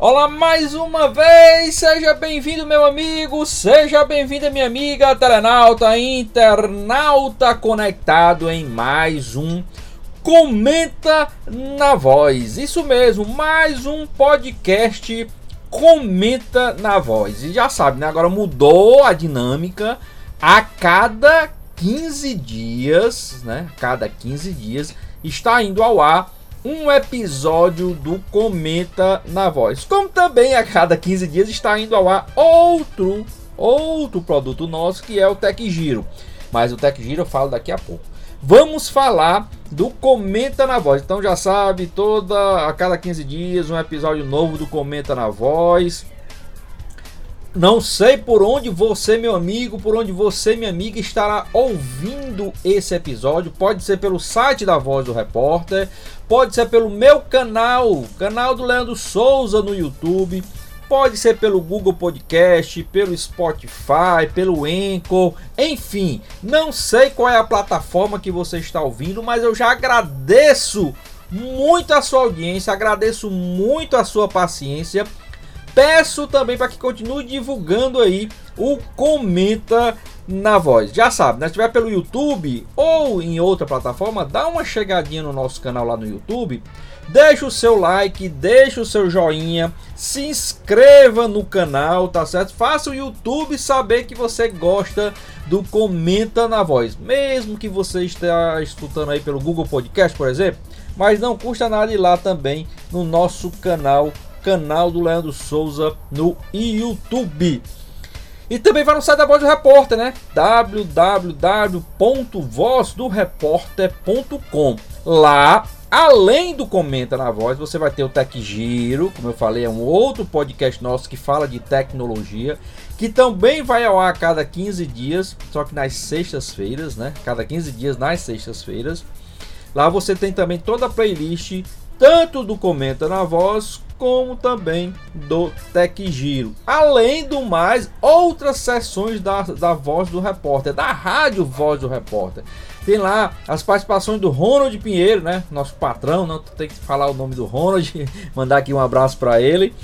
Olá mais uma vez, seja bem-vindo meu amigo, seja bem-vinda minha amiga telenauta, internauta conectado em mais um Comenta na Voz. Isso mesmo, mais um podcast Comenta na Voz. E já sabe, né? Agora mudou a dinâmica a cada 15 dias, né? Cada 15 dias está indo ao ar um episódio do Comenta na Voz. Como também a cada 15 dias está indo ao ar outro outro produto nosso que é o Tech Giro. Mas o Tech Giro eu falo daqui a pouco. Vamos falar do Comenta na Voz. Então já sabe, toda a cada 15 dias um episódio novo do Comenta na Voz. Não sei por onde você, meu amigo, por onde você, minha amiga, estará ouvindo esse episódio. Pode ser pelo site da Voz do Repórter, pode ser pelo meu canal, canal do Leandro Souza no YouTube, pode ser pelo Google Podcast, pelo Spotify, pelo Anchor, enfim, não sei qual é a plataforma que você está ouvindo, mas eu já agradeço muito a sua audiência, agradeço muito a sua paciência Peço também para que continue divulgando aí o Comenta na Voz. Já sabe, né? Se estiver pelo YouTube ou em outra plataforma, dá uma chegadinha no nosso canal lá no YouTube. Deixa o seu like, deixa o seu joinha, se inscreva no canal, tá certo? Faça o YouTube saber que você gosta do Comenta na Voz. Mesmo que você esteja escutando aí pelo Google Podcast, por exemplo, mas não custa nada ir lá também no nosso canal canal do Leandro Souza no YouTube. E também vai no site da Voz do Repórter, né? www.vozdoreporter.com. Lá, além do Comenta na Voz, você vai ter o Tech Giro, como eu falei, é um outro podcast nosso que fala de tecnologia, que também vai ao ar a cada 15 dias, só que nas sextas-feiras, né? Cada 15 dias nas sextas-feiras. Lá você tem também toda a playlist, tanto do Comenta na Voz como também do Tech Giro. Além do mais, outras sessões da, da Voz do Repórter, da Rádio Voz do Repórter. Tem lá as participações do Ronald Pinheiro, né? Nosso patrão, não tem que falar o nome do Ronald, mandar aqui um abraço para ele.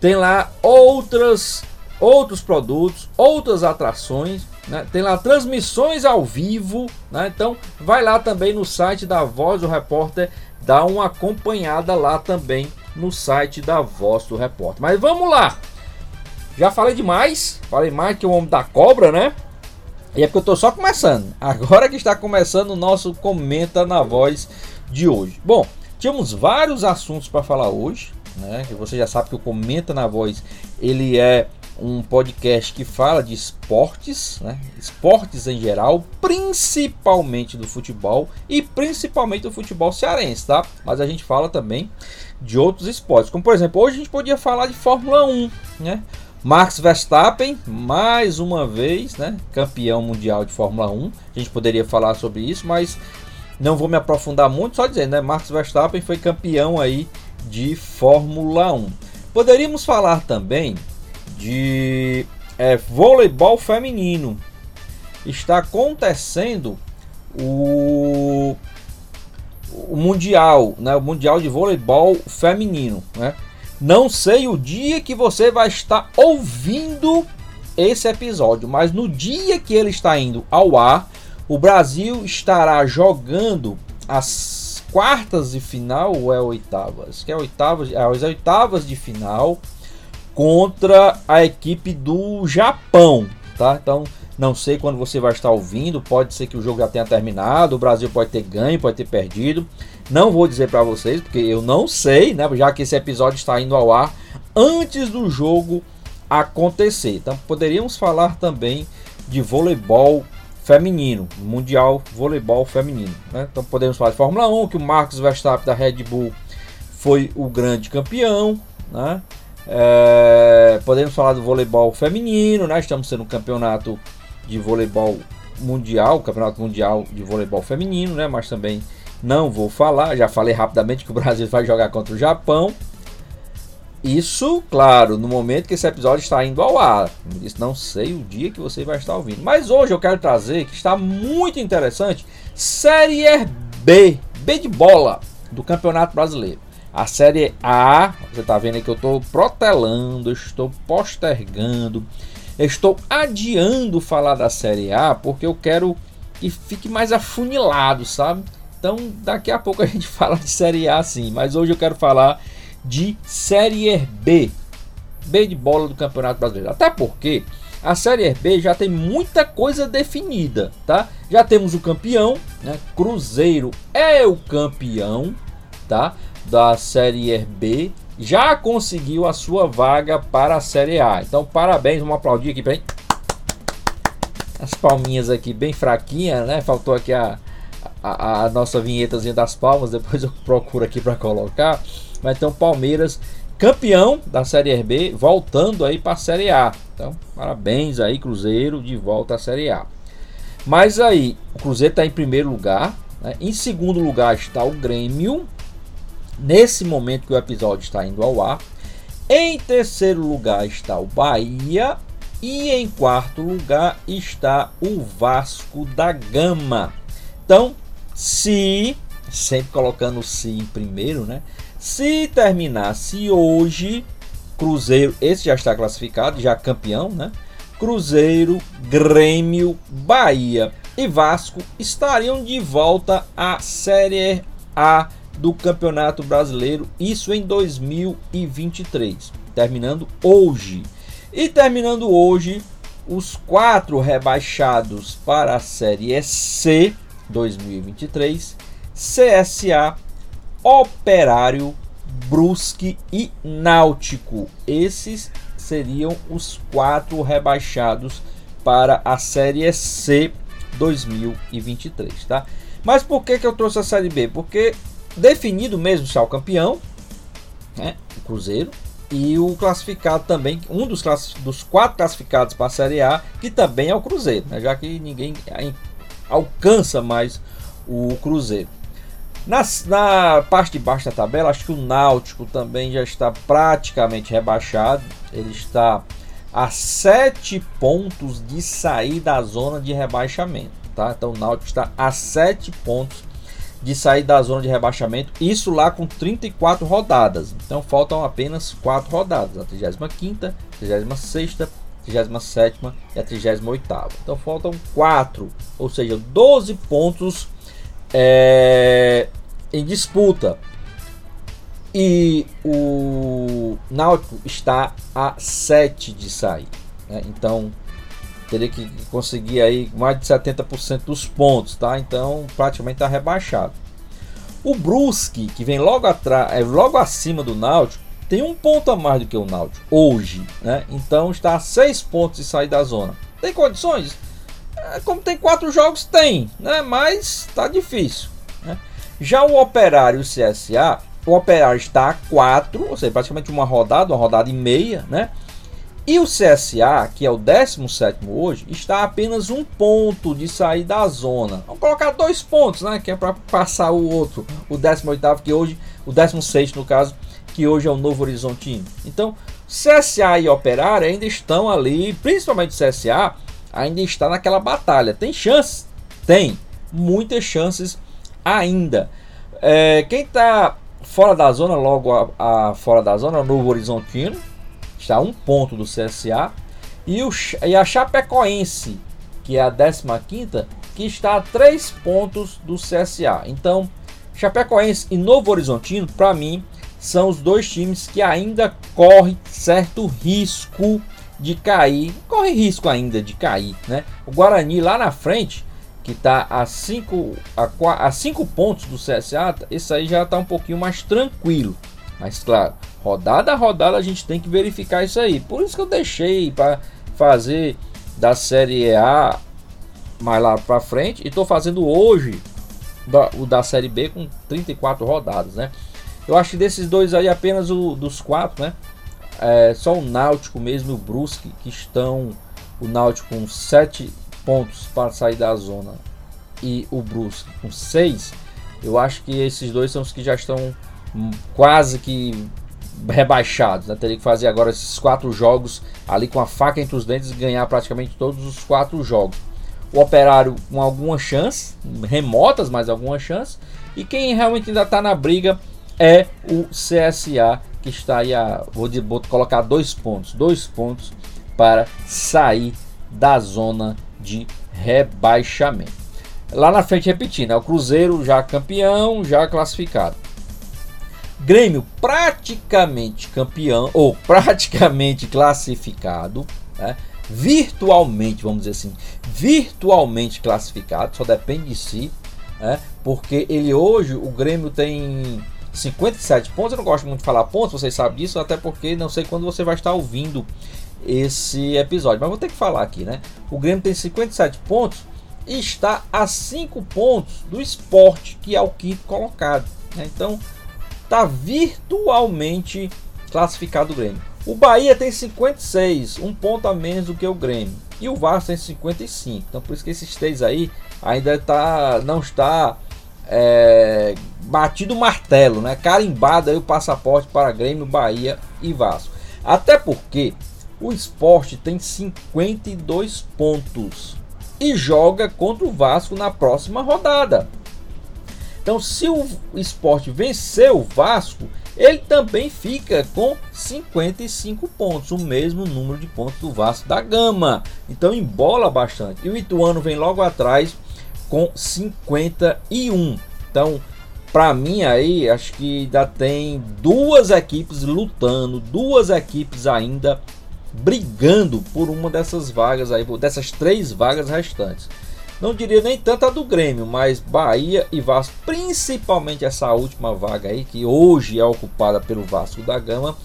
Tem lá outras outros produtos, outras atrações, né? tem lá transmissões ao vivo, né? então vai lá também no site da Voz do Repórter, dá uma acompanhada lá também no site da Voz do Repórter. Mas vamos lá. Já falei demais, falei mais que o homem da cobra, né? E é porque eu tô só começando. Agora que está começando o nosso comenta na voz de hoje. Bom, tínhamos vários assuntos para falar hoje, né? Que você já sabe que o comenta na voz ele é um podcast que fala de esportes, né? esportes em geral, principalmente do futebol e principalmente do futebol cearense, tá? Mas a gente fala também de outros esportes, como por exemplo, hoje a gente podia falar de Fórmula 1, né? Max Verstappen, mais uma vez, né? Campeão mundial de Fórmula 1. A gente poderia falar sobre isso, mas não vou me aprofundar muito, só dizendo, né? Max Verstappen foi campeão aí de Fórmula 1. Poderíamos falar também de é, voleibol feminino. Está acontecendo o, o mundial, né? O mundial de voleibol feminino, né? Não sei o dia que você vai estar ouvindo esse episódio, mas no dia que ele está indo ao ar, o Brasil estará jogando as quartas de final ou é oitavas? Que é oitavas, é as oitavas de final contra a equipe do Japão. tá? Então não sei quando você vai estar ouvindo, pode ser que o jogo já tenha terminado, o Brasil pode ter ganho, pode ter perdido. Não vou dizer para vocês, porque eu não sei, né? Já que esse episódio está indo ao ar antes do jogo acontecer. Então poderíamos falar também de voleibol feminino, mundial voleibol feminino. Né? Então podemos falar de Fórmula 1, que o Marcos Verstappen da Red Bull foi o grande campeão. Né? É, podemos falar do voleibol feminino, né? estamos sendo um campeonato de voleibol mundial, campeonato mundial de voleibol feminino, né? mas também não vou falar, já falei rapidamente que o Brasil vai jogar contra o Japão. Isso, claro, no momento que esse episódio está indo ao ar. Isso não sei o dia que você vai estar ouvindo. Mas hoje eu quero trazer que está muito interessante Série B, B de bola do Campeonato Brasileiro. A Série A, você está vendo aí que eu estou protelando, estou postergando, estou adiando falar da Série A porque eu quero que fique mais afunilado, sabe? Então daqui a pouco a gente fala de Série A sim, mas hoje eu quero falar de Série B. B de bola do Campeonato Brasileiro. Até porque a Série B já tem muita coisa definida, tá? Já temos o campeão, né? Cruzeiro é o campeão, tá? Da Série B. Já conseguiu a sua vaga para a Série A. Então, parabéns, vamos aplaudir aqui para as palminhas aqui bem fraquinha, né? Faltou aqui a, a, a nossa vinhetazinha das palmas. Depois eu procuro aqui para colocar vai ter o Palmeiras campeão da Série B, voltando aí para a Série A. Então, parabéns aí, Cruzeiro, de volta à Série A. Mas aí, o Cruzeiro está em primeiro lugar. Né? Em segundo lugar está o Grêmio. Nesse momento que o episódio está indo ao ar. Em terceiro lugar está o Bahia. E em quarto lugar está o Vasco da Gama. Então, se, sempre colocando se em primeiro, né? Se terminasse hoje, Cruzeiro, esse já está classificado, já campeão, né? Cruzeiro, Grêmio, Bahia e Vasco estariam de volta à Série A do Campeonato Brasileiro, isso em 2023, terminando hoje. E terminando hoje, os quatro rebaixados para a Série C 2023, CSA, Operário, Brusque e Náutico. Esses seriam os quatro rebaixados para a Série C 2023, tá? Mas por que, que eu trouxe a Série B? Porque definido mesmo já o campeão, né, o Cruzeiro, e o classificado também, um dos, dos quatro classificados para a Série A, que também é o Cruzeiro, né, já que ninguém alcança mais o Cruzeiro. Na, na parte de baixo da tabela, acho que o Náutico também já está praticamente rebaixado. Ele está a 7 pontos de sair da zona de rebaixamento. Tá? Então o Náutico está a 7 pontos de sair da zona de rebaixamento. Isso lá com 34 rodadas. Então faltam apenas 4 rodadas: a 35, 36, 37 e a 38. Então faltam 4, ou seja, 12 pontos é, em disputa. E o Náutico está a 7 de sair. Né? Então teria que conseguir aí mais de 70% dos pontos, tá? Então praticamente está rebaixado. O Brusque, que vem logo atrás, é logo acima do Náutico, tem um ponto a mais do que o Náutico hoje, né? Então está a 6 pontos de sair da zona. Tem condições? É, como tem quatro jogos, tem, né? Mas tá difícil. Né? Já o Operário CSA, o Operário está a 4, ou seja, praticamente uma rodada, uma rodada e meia, né? E o CSA, que é o 17 hoje, está a apenas um ponto de sair da zona. Vamos colocar dois pontos, né? Que é para passar o outro, o 18, que hoje, o 16 no caso, que hoje é o Novo Horizontino. Então, CSA e Operário ainda estão ali, principalmente o CSA, ainda está naquela batalha. Tem chance? Tem. Muitas chances ainda. É, quem está fora da zona, logo a, a, fora da zona, é o Novo Horizontino, está a um ponto do CSA. E, o, e a Chapecoense, que é a 15, que está a três pontos do CSA. Então, Chapecoense e Novo Horizontino, para mim, são os dois times que ainda correm certo risco de cair, corre risco ainda de cair, né? O Guarani lá na frente, que está a 5 a, a cinco pontos do CSA, esse aí já está um pouquinho mais tranquilo. Mas claro, rodada a rodada a gente tem que verificar isso aí. Por isso que eu deixei para fazer da Série A mais lá para frente e estou fazendo hoje da, o da Série B com 34 rodadas, né? Eu acho que desses dois aí apenas o dos quatro, né? É, só o Náutico mesmo e o Brusque que estão o Náutico com 7 pontos para sair da zona e o Brusque com 6. Eu acho que esses dois são os que já estão quase que rebaixados. Né? Teria que fazer agora esses quatro jogos ali com a faca entre os dentes e ganhar praticamente todos os quatro jogos. O Operário com alguma chance, remotas, mas alguma chance. E quem realmente ainda está na briga é o CSA, que está aí a. Vou, vou colocar dois pontos. Dois pontos para sair da zona de rebaixamento. Lá na frente, repetindo, é o Cruzeiro já campeão, já classificado. Grêmio praticamente campeão ou praticamente classificado, né? virtualmente, vamos dizer assim, virtualmente classificado, só depende de si, né? porque ele hoje, o Grêmio tem 57 pontos. Eu não gosto muito de falar pontos, vocês sabem disso, até porque não sei quando você vai estar ouvindo esse episódio, mas vou ter que falar aqui, né? O Grêmio tem 57 pontos e está a 5 pontos do esporte, que é o quinto colocado. Né? Então, está virtualmente classificado o Grêmio. O Bahia tem 56, um ponto a menos do que o Grêmio. E o Vasco tem 55. Então por isso que esses três aí ainda tá, não está é, batido o martelo, né? Carimbado aí o passaporte para Grêmio, Bahia e Vasco. Até porque o esporte tem 52 pontos e joga contra o Vasco na próxima rodada. Então, se o esporte vencer o Vasco, ele também fica com 55 pontos, o mesmo número de pontos do Vasco da Gama. Então, embola bastante. E o Ituano vem logo atrás com 51. Então, para mim aí, acho que ainda tem duas equipes lutando, duas equipes ainda brigando por uma dessas vagas aí, dessas três vagas restantes não diria nem tanto a do Grêmio, mas Bahia e Vasco, principalmente essa última vaga aí, que hoje é ocupada pelo Vasco da Gama.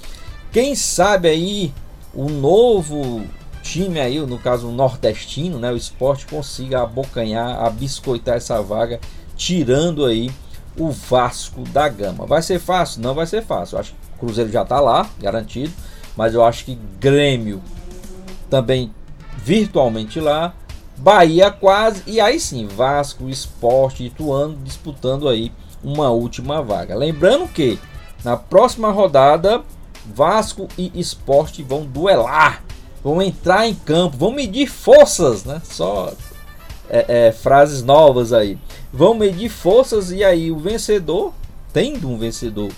Quem sabe aí o novo time aí, no caso o nordestino, né, o esporte consiga abocanhar, abiscoitar essa vaga, tirando aí o Vasco da Gama. Vai ser fácil? Não vai ser fácil. Eu acho que o Cruzeiro já está lá, garantido, mas eu acho que Grêmio também virtualmente lá Bahia quase, e aí sim, Vasco, Esporte, Ituano disputando aí uma última vaga. Lembrando que na próxima rodada, Vasco e Esporte vão duelar, vão entrar em campo, vão medir forças, né? Só é, é, frases novas aí. Vão medir forças e aí o vencedor, tendo um vencedor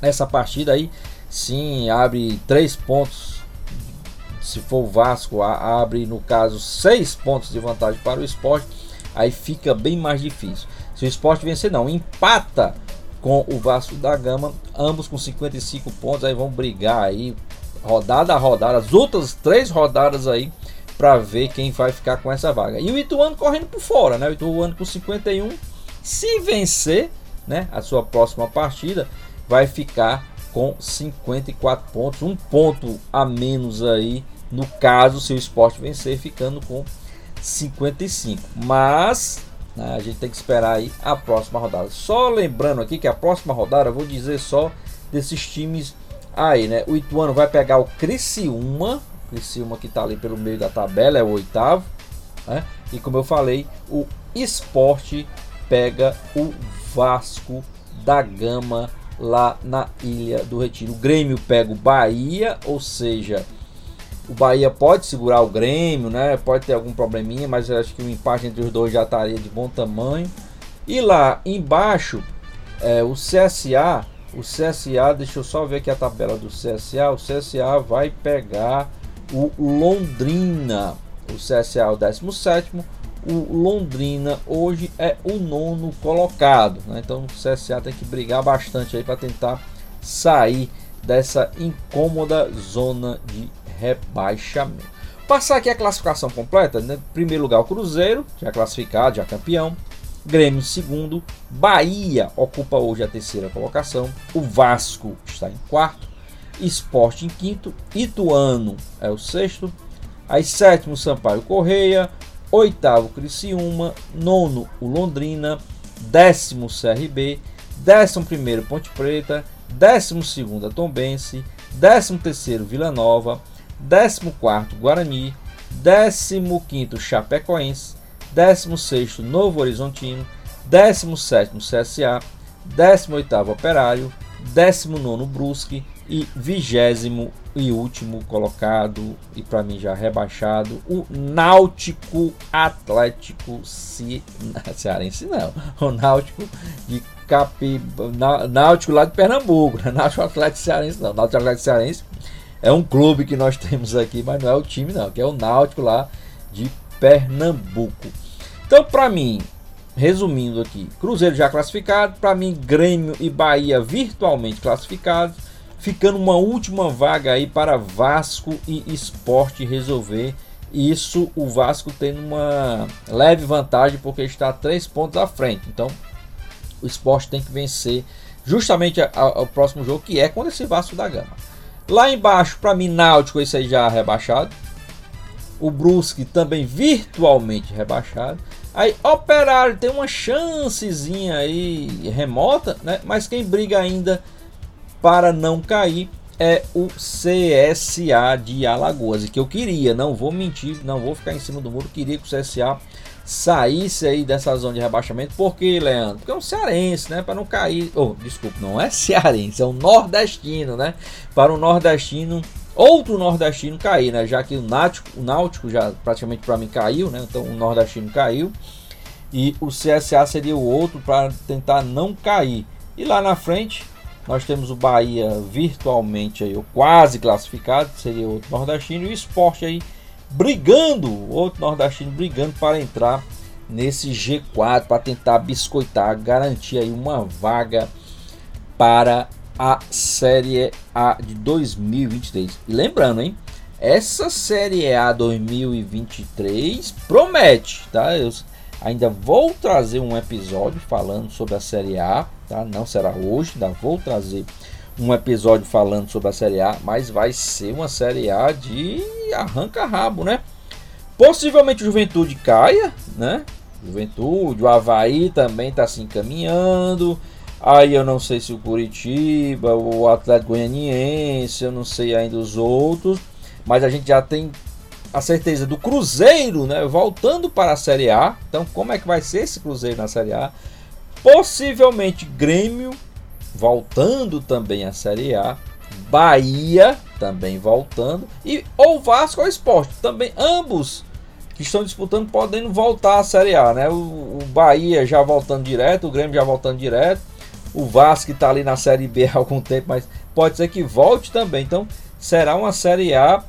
nessa partida aí, sim, abre três pontos se for o Vasco, abre no caso seis pontos de vantagem para o esporte, aí fica bem mais difícil. Se o esporte vencer, não, empata com o Vasco da Gama, ambos com 55 pontos, aí vão brigar aí, rodada a rodada, as outras três rodadas aí, para ver quem vai ficar com essa vaga. E o Ituano correndo por fora, né? O Ituano com 51, se vencer, né, a sua próxima partida, vai ficar com 54 pontos, um ponto a menos aí no caso, se o esporte vencer, ficando com 55. Mas né, a gente tem que esperar aí a próxima rodada. Só lembrando aqui que a próxima rodada, eu vou dizer só desses times aí, né? O Ituano vai pegar o Criciúma, Criciúma que está ali pelo meio da tabela, é o oitavo, né? E como eu falei, o Esporte pega o Vasco da Gama lá na Ilha do Retiro. O Grêmio pega o Bahia, ou seja, o Bahia pode segurar o Grêmio, né? Pode ter algum probleminha, mas eu acho que o empate entre os dois já estaria de bom tamanho. E lá embaixo, é, o CSA, o CSA, deixa eu só ver aqui a tabela do CSA. O CSA vai pegar o Londrina. O CSA é o 17. O Londrina hoje é o nono colocado. Né? Então o CSA tem que brigar bastante aí para tentar sair dessa incômoda zona de rebaixamento. Passar aqui a classificação completa, né? primeiro lugar o Cruzeiro, já classificado, já campeão. Grêmio segundo, Bahia ocupa hoje a terceira colocação, o Vasco está em quarto, Esporte em quinto, Ituano é o sexto, aí sétimo Sampaio Correia, oitavo Criciúma, nono o Londrina, décimo CRB, décimo primeiro Ponte Preta, décimo segundo Tombense, décimo terceiro Vila Nova, décimo quarto Guarani, décimo quinto Chapecoense, 16º Novo Horizontino, 17º CSA, 18º Operário, 19º Brusque e 20 e último colocado e para mim já rebaixado o Náutico Atlético Ce... Cearense não, o Náutico de Capi... Náutico lá de Pernambuco, Náutico Atlético Cearense não, Náutico Atlético Cearense é um clube que nós temos aqui, mas não é o time não, que é o Náutico lá de Pernambuco. Então, para mim, resumindo aqui, Cruzeiro já classificado, para mim Grêmio e Bahia virtualmente classificados, ficando uma última vaga aí para Vasco e Esporte resolver. Isso o Vasco tendo uma leve vantagem porque está três pontos à frente. Então, o Esporte tem que vencer justamente o próximo jogo que é contra esse Vasco da Gama. Lá embaixo, para mim, Náutico, esse aí já rebaixado. O Brusque também virtualmente rebaixado. Aí Operário tem uma chancezinha aí remota, né? Mas quem briga ainda para não cair é o CSA de Alagoas, e que eu queria, não vou mentir, não vou ficar em cima do muro, queria que o CSA saísse aí dessa zona de rebaixamento, porque Leandro, porque é um cearense, né, para não cair, oh, desculpa, não é cearense, é um nordestino, né, para o nordestino outro nordestino cair, né? Já que o Náutico, o Náutico já praticamente para mim caiu, né? Então o nordestino caiu e o CSA seria o outro para tentar não cair. E lá na frente nós temos o Bahia virtualmente aí, quase classificado, seria outro nordestino e o Esporte aí brigando, outro nordestino brigando para entrar nesse G4 para tentar biscoitar, garantir aí uma vaga para a Série A de 2023. E lembrando, hein? Essa Série A 2023 promete, tá? Eu ainda vou trazer um episódio falando sobre a Série A, tá? Não será hoje, ainda vou trazer um episódio falando sobre a Série A, mas vai ser uma Série A de arranca-rabo, né? Possivelmente o Juventude caia, né? Juventude, o Havaí também está se encaminhando. Aí eu não sei se o Curitiba, o Atlético Goianiense, eu não sei ainda os outros, mas a gente já tem a certeza do Cruzeiro, né, voltando para a Série A. Então, como é que vai ser esse Cruzeiro na Série A? Possivelmente Grêmio voltando também à Série A, Bahia também voltando e ou Vasco ou Esporte, também ambos que estão disputando podendo voltar à Série A, né? O, o Bahia já voltando direto, o Grêmio já voltando direto o Vasco está ali na Série B há algum tempo, mas pode ser que volte também. Então será uma Série A,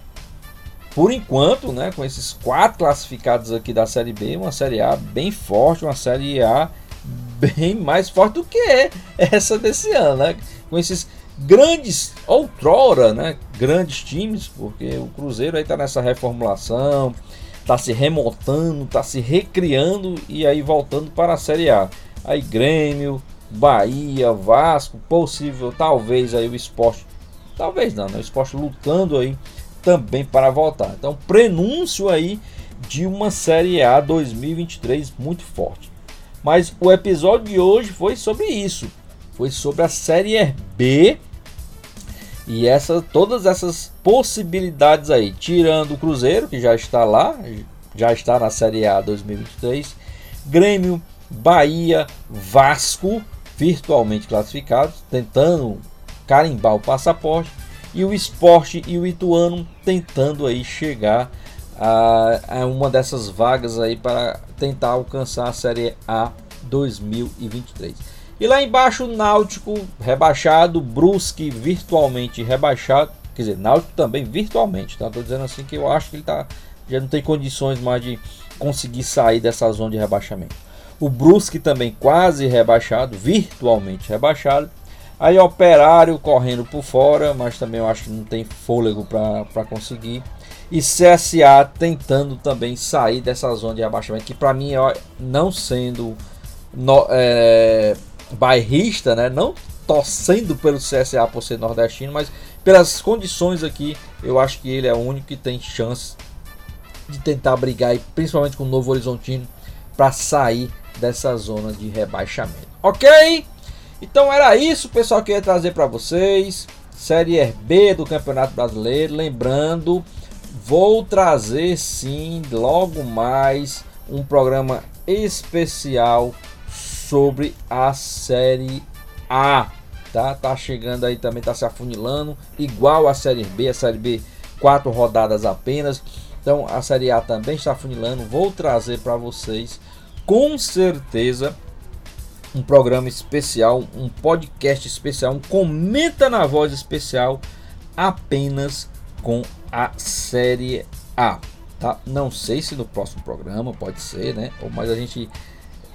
por enquanto, né, com esses quatro classificados aqui da Série B, uma Série A bem forte, uma Série A bem mais forte do que essa desse ano, né? Com esses grandes, outrora, né, grandes times, porque o Cruzeiro aí está nessa reformulação, está se remontando, está se recriando e aí voltando para a Série A. Aí Grêmio, Bahia, Vasco, possível, talvez aí o esporte, talvez não, né? o esporte lutando aí também para voltar. Então, prenúncio aí de uma Série A 2023 muito forte. Mas o episódio de hoje foi sobre isso, foi sobre a Série B e essa, todas essas possibilidades aí, tirando o Cruzeiro que já está lá, já está na Série A 2023, Grêmio, Bahia, Vasco virtualmente classificados, tentando carimbar o passaporte, e o esporte e o Ituano tentando aí chegar a, uma dessas vagas aí para tentar alcançar a Série A 2023. E lá embaixo Náutico rebaixado, Brusque virtualmente rebaixado, quer dizer, Náutico também virtualmente, tá? Tô dizendo assim que eu acho que ele tá já não tem condições mais de conseguir sair dessa zona de rebaixamento. O Brusque também quase rebaixado, virtualmente rebaixado. Aí Operário correndo por fora, mas também eu acho que não tem fôlego para conseguir. E CSA tentando também sair dessa zona de abaixamento, que para mim, não sendo no, é, bairrista, né? não torcendo pelo CSA por ser nordestino, mas pelas condições aqui, eu acho que ele é o único que tem chance de tentar brigar, principalmente com o Novo Horizontino, para sair dessa zona de rebaixamento. Ok? Então era isso, pessoal, que eu ia trazer para vocês. Série B do Campeonato Brasileiro. Lembrando, vou trazer sim logo mais um programa especial sobre a Série A. Tá, tá chegando aí também, tá se afunilando, igual a Série B, a Série B quatro rodadas apenas. Então a Série A também está afunilando. Vou trazer para vocês com certeza um programa especial, um podcast especial, um comenta na voz especial apenas com a série A, tá? Não sei se no próximo programa pode ser, né? Mas a gente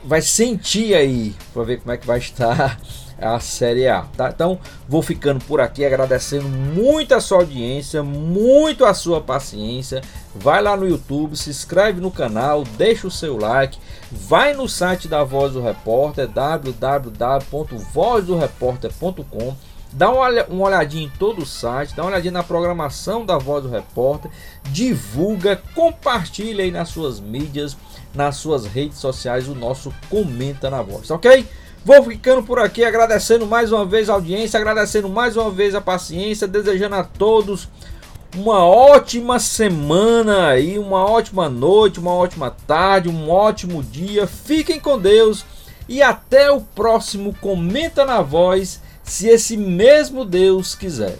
vai sentir aí para ver como é que vai estar a Série A, tá? Então, vou ficando por aqui agradecendo muito a sua audiência, muito a sua paciência. Vai lá no YouTube, se inscreve no canal, deixa o seu like, vai no site da Voz do Repórter, www.vozdoreporter.com. Dá uma olhadinha em todo o site, dá uma olhadinha na programação da Voz do Repórter, divulga, compartilha aí nas suas mídias, nas suas redes sociais o nosso Comenta na Voz, ok? Vou ficando por aqui agradecendo mais uma vez a audiência, agradecendo mais uma vez a paciência, desejando a todos uma ótima semana aí, uma ótima noite, uma ótima tarde, um ótimo dia. Fiquem com Deus e até o próximo Comenta na Voz, se esse mesmo Deus quiser.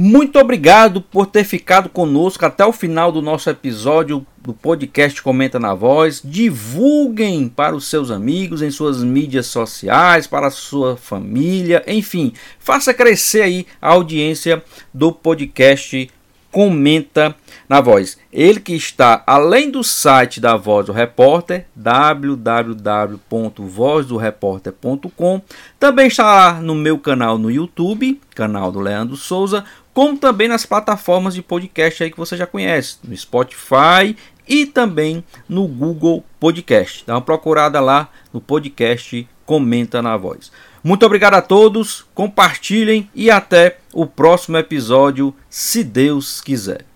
Muito obrigado por ter ficado conosco até o final do nosso episódio do podcast Comenta na Voz. Divulguem para os seus amigos em suas mídias sociais, para a sua família, enfim, faça crescer aí a audiência do podcast Comenta na Voz. Ele que está além do site da Voz do Repórter, www.vozdoreporter.com, também está no meu canal no YouTube, canal do Leandro Souza, como também nas plataformas de podcast aí que você já conhece, no Spotify e também no Google Podcast. Dá uma procurada lá no podcast Comenta na Voz. Muito obrigado a todos, compartilhem e até o próximo episódio, se Deus quiser.